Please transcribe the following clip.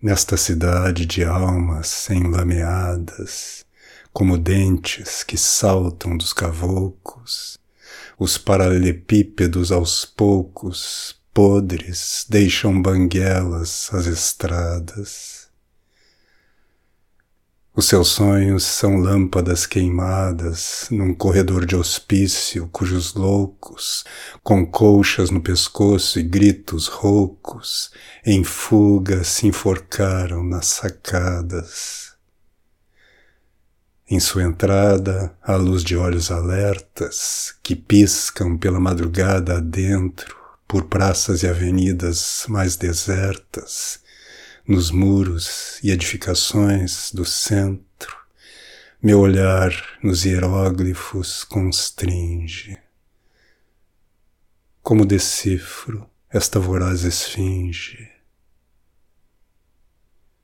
nesta cidade de almas enlameadas, como dentes que saltam dos cavoucos, os paralelepípedos aos poucos, podres, deixam banguelas às estradas. Os seus sonhos são lâmpadas queimadas num corredor de hospício cujos loucos, com colchas no pescoço e gritos roucos, em fuga se enforcaram nas sacadas. Em sua entrada, a luz de olhos alertas que piscam pela madrugada adentro, por praças e avenidas mais desertas, nos muros e edificações do centro, meu olhar nos hieróglifos constringe. Como decifro esta voraz esfinge?